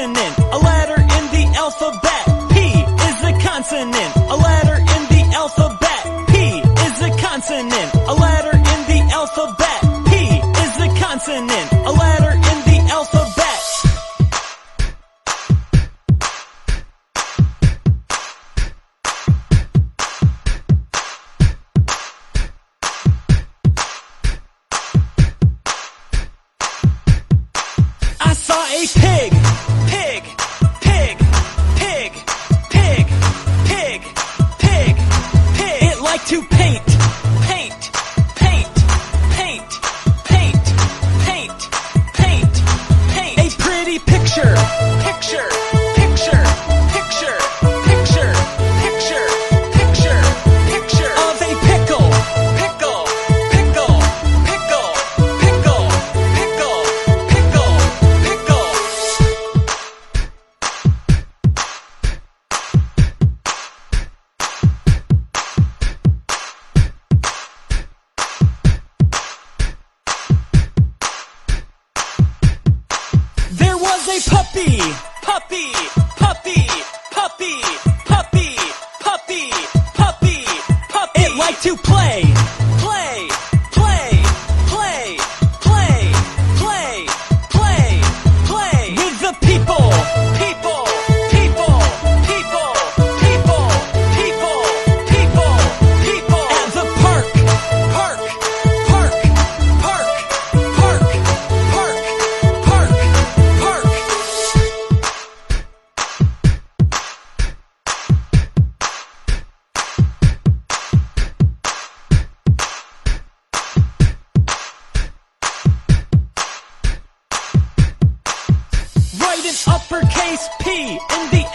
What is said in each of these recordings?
consonant, a letter in the alphabet. P is a consonant, a letter in the alphabet. P is a consonant, a letter in the alphabet. P is a consonant, a letter in the alphabet. I saw a pig pig. A puppy, puppy, puppy, puppy, puppy, puppy, puppy, puppy. It liked to play, play, an uppercase P in the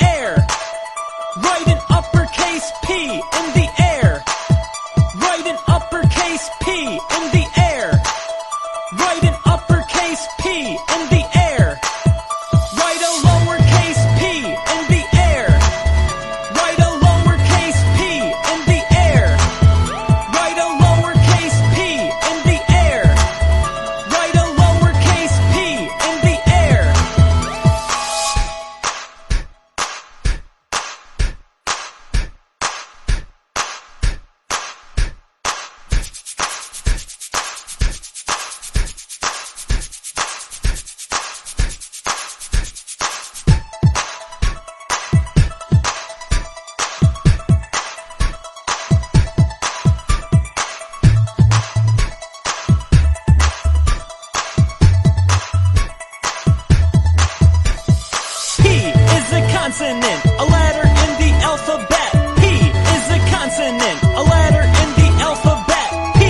consonant, a letter in the alphabet. P is a consonant, a letter in the alphabet. P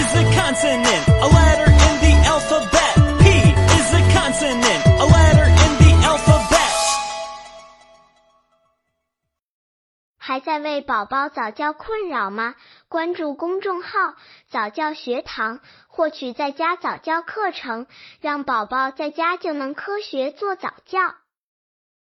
is a consonant, a letter in the alphabet. P is a consonant, a letter in the alphabet. 还在为宝宝早教困扰吗？关注公众号“早教学堂”，获取在家早教课程，让宝宝在家就能科学做早教。